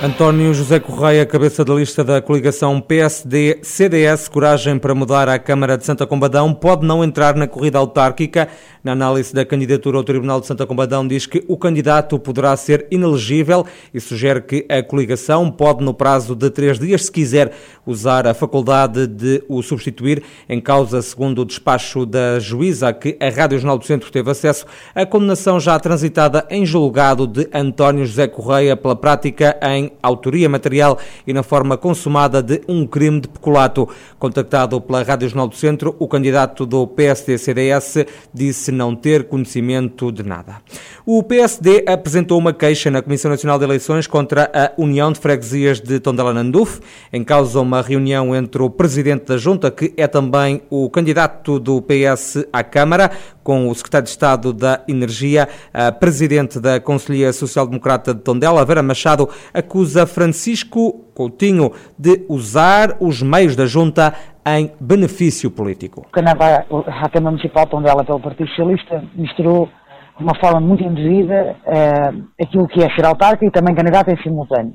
António José Correia, cabeça da lista da coligação PSD-CDS, coragem para mudar a Câmara de Santa Combadão, pode não entrar na corrida autárquica. Na análise da candidatura ao Tribunal de Santa Combadão, diz que o candidato poderá ser inelegível e sugere que a coligação pode, no prazo de três dias, se quiser, usar a faculdade de o substituir. Em causa, segundo o despacho da juíza que a Rádio Jornal do Centro teve acesso, a condenação já transitada em julgado de António José Correia pela prática em autoria material e na forma consumada de um crime de peculato. Contactado pela Rádio Jornal do Centro, o candidato do PSD-CDS disse não ter conhecimento de nada. O PSD apresentou uma queixa na Comissão Nacional de Eleições contra a União de Freguesias de Tondela-Nanduf, em causa uma reunião entre o presidente da Junta, que é também o candidato do PS à Câmara, com o secretário de Estado da Energia, a presidente da Conselhia Social Democrata de Tondela, Vera Machado, acusa Francisco Coutinho de usar os meios da junta em benefício político. Canadá, a Câmara Municipal de Tondela pelo Partido Socialista misturou de uma forma muito induzida uh, aquilo que é ser autárquico e também candidato em simultâneo.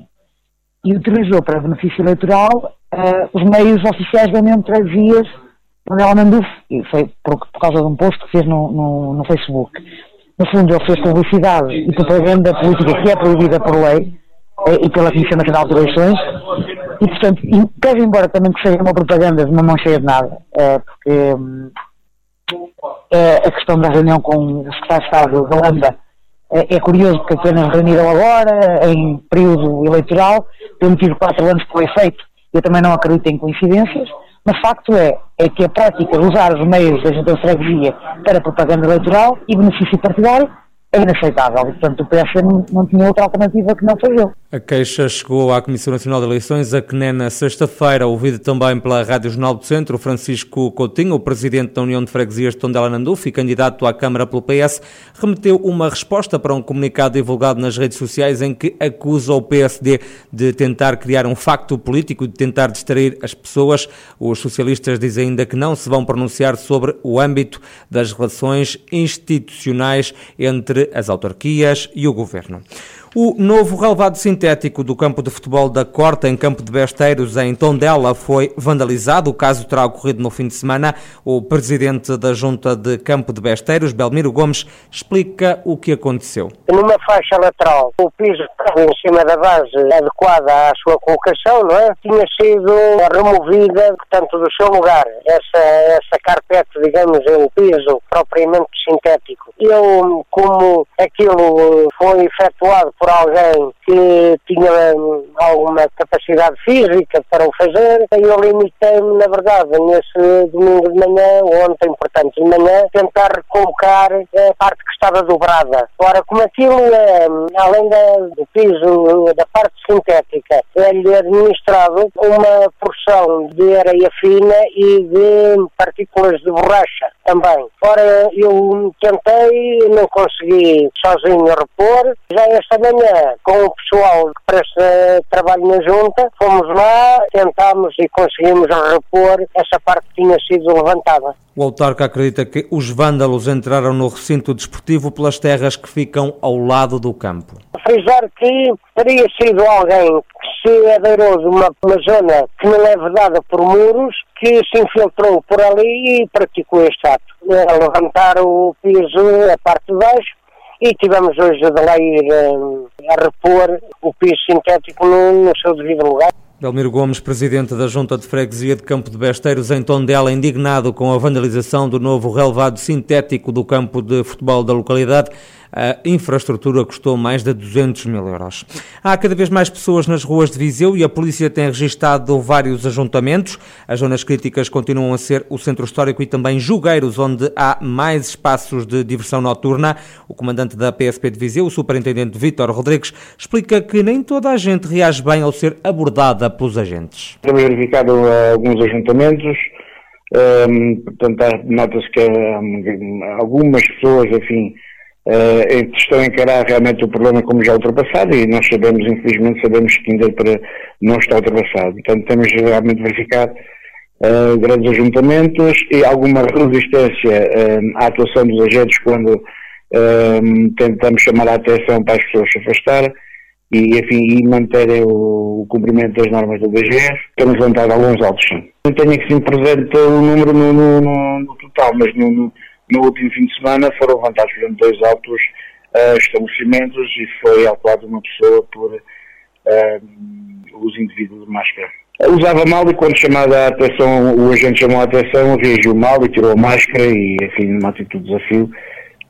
E utilizou para benefício eleitoral uh, os meios oficiais da União de Freguesias Tondela Nanduf, e foi por, por, causa de um post que fez no, no, no Facebook. No fundo, ele fez publicidade e propaganda política que é proibida por lei, e pela Comissão Nacional de Eleições. E, portanto, quero embora também que seja uma propaganda de uma mão cheia de nada, é, porque é, a questão da reunião com o Secretário de Estado da Lambda é, é curioso porque apenas reuniram agora, em período eleitoral, tendo tido quatro anos por efeito, eu também não acredito em coincidências, mas facto é, é que a prática de usar os meios da Junta de Freguesia para propaganda eleitoral e benefício partidário é inaceitável. Portanto, o PS não, não tinha outra alternativa que não fazê-lo. A queixa chegou à Comissão Nacional de Eleições, a que na sexta-feira, ouvido também pela Rádio Jornal do Centro, Francisco Coutinho, o presidente da União de Freguesias de Tondela Nanduf e candidato à Câmara pelo PS, remeteu uma resposta para um comunicado divulgado nas redes sociais em que acusa o PSD de tentar criar um facto político, de tentar distrair as pessoas. Os socialistas dizem ainda que não se vão pronunciar sobre o âmbito das relações institucionais entre as autarquias e o governo. O novo relevado sintético do campo de futebol da Corta, em Campo de Besteiros, em Tondela, foi vandalizado. O caso terá ocorrido no fim de semana. O presidente da Junta de Campo de Besteiros, Belmiro Gomes, explica o que aconteceu. Numa faixa lateral, o piso em cima da base adequada à sua colocação, não é? Tinha sido removida, portanto, do seu lugar. Essa, essa carpete, digamos, é o piso propriamente sintético. Eu, como aquilo foi efetuado por alguém que tinha hum, alguma capacidade física para o fazer, eu limitei-me, na verdade, nesse domingo de manhã, ontem, portanto, de manhã, tentar recolocar a parte que estava dobrada. Ora, como aquilo é, hum, além do piso, da parte sintética, é-lhe administrado uma porção de areia fina e de partículas de borracha também. Ora, eu tentei, não consegui sozinho repor, já esta manhã com o pessoal que presta trabalho na junta, fomos lá, tentámos e conseguimos repor essa parte que tinha sido levantada. O autarca acredita que os vândalos entraram no recinto desportivo pelas terras que ficam ao lado do campo. Frisar que teria sido alguém que se adeirou de uma, uma zona que não é vedada por muros, que se infiltrou por ali e praticou este ato. A levantar o piso, a parte de baixo, e tivemos hoje de lá ir a, a repor o piso sintético no, no seu devido lugar. Belmiro Gomes, presidente da Junta de Freguesia de Campo de Besteiros, em Tondela, indignado com a vandalização do novo relevado sintético do campo de futebol da localidade. A infraestrutura custou mais de 200 mil euros. Há cada vez mais pessoas nas ruas de Viseu e a polícia tem registado vários ajuntamentos. As zonas críticas continuam a ser o centro histórico e também Jugueiros, onde há mais espaços de diversão noturna. O comandante da PSP de Viseu, o superintendente Vítor Rodrigues, explica que nem toda a gente reage bem ao ser abordada pelos agentes. Temos verificado alguns ajuntamentos, um, portanto, nota-se que um, algumas pessoas, enfim, uh, estão a encarar realmente o problema como já ultrapassado e nós sabemos, infelizmente, sabemos que ainda para não está ultrapassado. Portanto, temos realmente verificado uh, grandes ajuntamentos e alguma resistência uh, à atuação dos agentes quando uh, tentamos chamar a atenção para as pessoas se afastar e, enfim, e manterem o, o, cumprimento das normas do BGF. Temos levantado alguns autos, sim. Não tenho aqui presente o número no, no, no, no total, mas no, no, último fim de semana foram levantados, por exemplo, dois autos estabelecimentos e foi autuado uma pessoa por os indivíduos de máscara. Usava mal e quando chamada a atenção, o agente chamou a atenção, reagiu mal e tirou a máscara e, enfim, numa atitude de desafio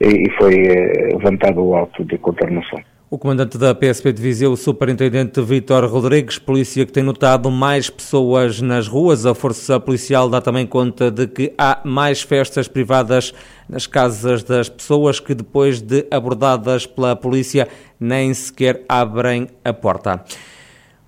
e, foi eh, levantado o auto de contornação. O comandante da PSP de Viseu, o superintendente Vítor Rodrigues, polícia que tem notado mais pessoas nas ruas. A força policial dá também conta de que há mais festas privadas nas casas das pessoas que depois de abordadas pela polícia nem sequer abrem a porta.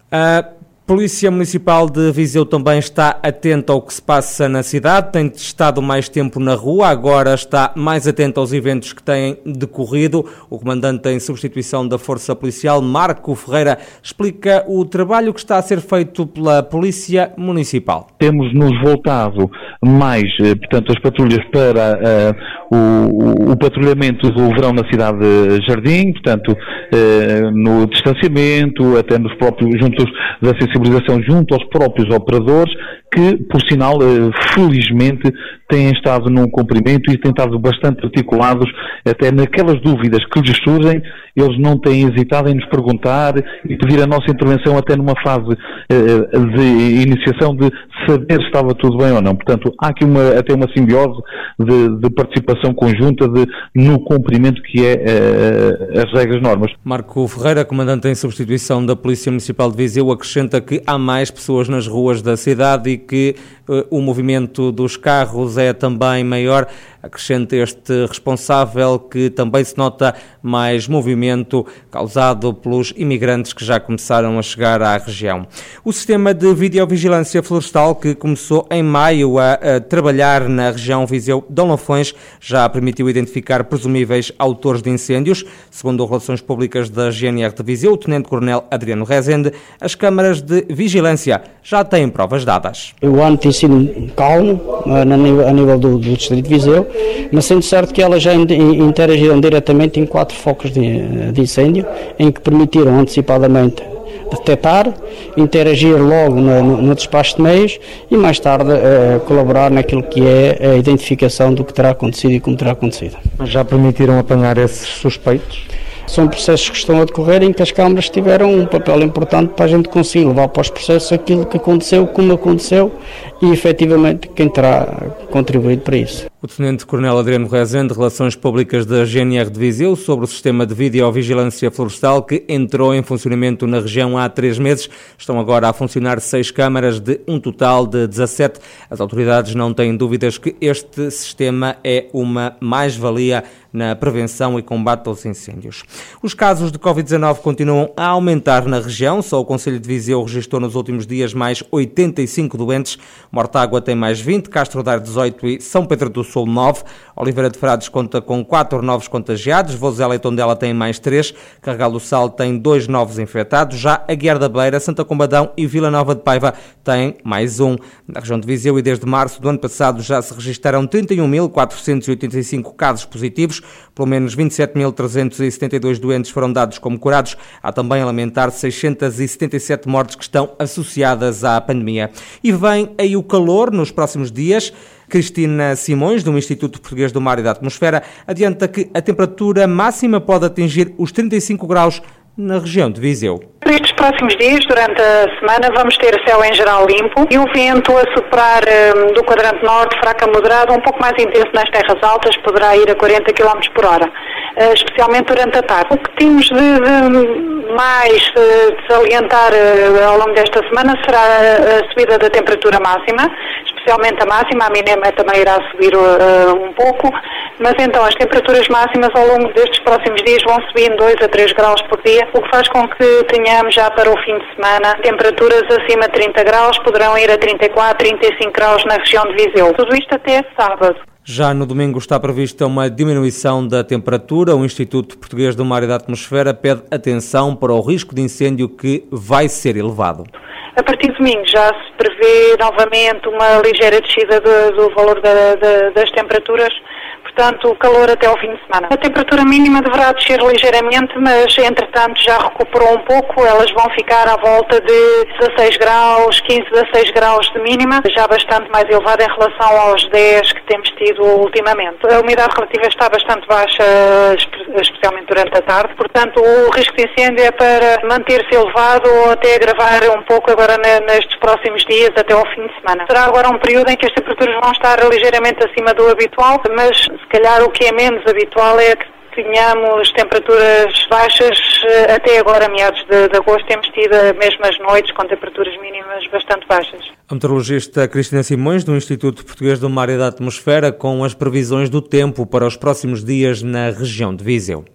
A Polícia Municipal de Viseu também está atenta ao que se passa na cidade, tem estado mais tempo na rua, agora está mais atento aos eventos que têm decorrido. O comandante em substituição da Força Policial, Marco Ferreira, explica o trabalho que está a ser feito pela Polícia Municipal. Temos nos voltado mais, eh, portanto, as patrulhas para uh, o, o, patrulhamento do verão na cidade de Jardim, portanto, uh, no distanciamento, até nos próprios juntos da sensibilização junto aos próprios operadores, que, por sinal, eh, felizmente têm estado num cumprimento e têm estado bastante articulados, até naquelas dúvidas que lhes surgem, eles não têm hesitado em nos perguntar e pedir a nossa intervenção até numa fase eh, de iniciação de saber se estava tudo bem ou não. Portanto, há aqui uma, até uma simbiose de, de participação conjunta de, no cumprimento que é as regras normas. Marco Ferreira, comandante em substituição da Polícia Municipal de Viseu, acrescenta que há mais pessoas nas ruas da cidade e que uh, o movimento dos carros é também maior. Acrescenta este responsável que também se nota mais movimento causado pelos imigrantes que já começaram a chegar à região. O sistema de videovigilância florestal que começou em maio a, a trabalhar na região Viseu-Dom Lafões já permitiu identificar presumíveis autores de incêndios. Segundo Relações Públicas da GNR de Viseu, o Tenente-Coronel Adriano Rezende, as câmaras de vigilância já têm provas dadas. O ano tem sido calmo a nível do, do Distrito de Viseu, mas sendo certo que elas já interagiram diretamente em quatro focos de, de incêndio, em que permitiram antecipadamente detectar, interagir logo no, no, despacho de meios e mais tarde uh, colaborar naquilo que é a identificação do que terá acontecido e como terá acontecido. Mas já permitiram apanhar esses suspeitos? São processos que estão a decorrer em que as câmaras tiveram um papel importante para a gente conseguir levar para os processos aquilo que aconteceu, como aconteceu e efetivamente quem terá contribuído para isso. O Tenente-Coronel Adriano Rezende, Relações Públicas da GNR de Viseu, sobre o sistema de videovigilância florestal que entrou em funcionamento na região há três meses. Estão agora a funcionar seis câmaras de um total de 17. As autoridades não têm dúvidas que este sistema é uma mais-valia na prevenção e combate aos incêndios. Os casos de Covid-19 continuam a aumentar na região. Só o Conselho de Viseu registrou nos últimos dias mais 85 doentes. Mortágua tem mais 20, Castro Daire 18 e São Pedro do Sul 9. Oliveira de Frades conta com 4 novos contagiados. Vozela e Tondela têm mais 3. Carregal do Sal tem 2 novos infectados. Já a Guiar da Beira, Santa Combadão e Vila Nova de Paiva têm mais um. Na região de Viseu e desde março do ano passado já se registaram 31.485 casos positivos. Pelo menos 27.372 doentes foram dados como curados. Há também a lamentar 677 mortes que estão associadas à pandemia. E vem aí o calor nos próximos dias. Cristina Simões, do Instituto Português do Mar e da Atmosfera, adianta que a temperatura máxima pode atingir os 35 graus na região de Viseu. Nestes próximos dias, durante a semana, vamos ter céu em geral limpo e o vento a soprar um, do quadrante norte, fraco a moderado, um pouco mais intenso nas terras altas, poderá ir a 40 km por hora, uh, especialmente durante a tarde. O que temos de, de mais uh, de salientar uh, ao longo desta semana será a subida da temperatura máxima, especialmente a máxima, a mínima também irá subir um pouco, mas então as temperaturas máximas ao longo destes próximos dias vão subir 2 a 3 graus por dia, o que faz com que tenhamos já para o fim de semana temperaturas acima de 30 graus, poderão ir a 34, 35 graus na região de Viseu. Tudo isto até sábado. Já no domingo está prevista uma diminuição da temperatura. O Instituto Português do Mar e da Atmosfera pede atenção para o risco de incêndio que vai ser elevado. A partir de domingo já se prevê novamente uma ligeira descida do, do valor da, da, das temperaturas portanto, o calor até ao fim de semana. A temperatura mínima deverá descer ligeiramente, mas entretanto já recuperou um pouco. Elas vão ficar à volta de 16 graus, 15, 16 graus de mínima, já bastante mais elevada em relação aos 10 que temos tido ultimamente. A umidade relativa está bastante baixa, especialmente durante a tarde, portanto, o risco de incêndio é para manter-se elevado ou até agravar um pouco agora nestes próximos dias até ao fim de semana. Será agora um período em que as temperaturas vão estar ligeiramente acima do habitual, mas calhar o que é menos habitual é que tenhamos temperaturas baixas eh, até agora, meados de, de, agosto, temos tido mesmo as noites com temperaturas mínimas bastante baixas. A meteorologista Cristina Simões, do Instituto Português do Mar e da Atmosfera, com as previsões do tempo para os próximos dias na região de Viseu.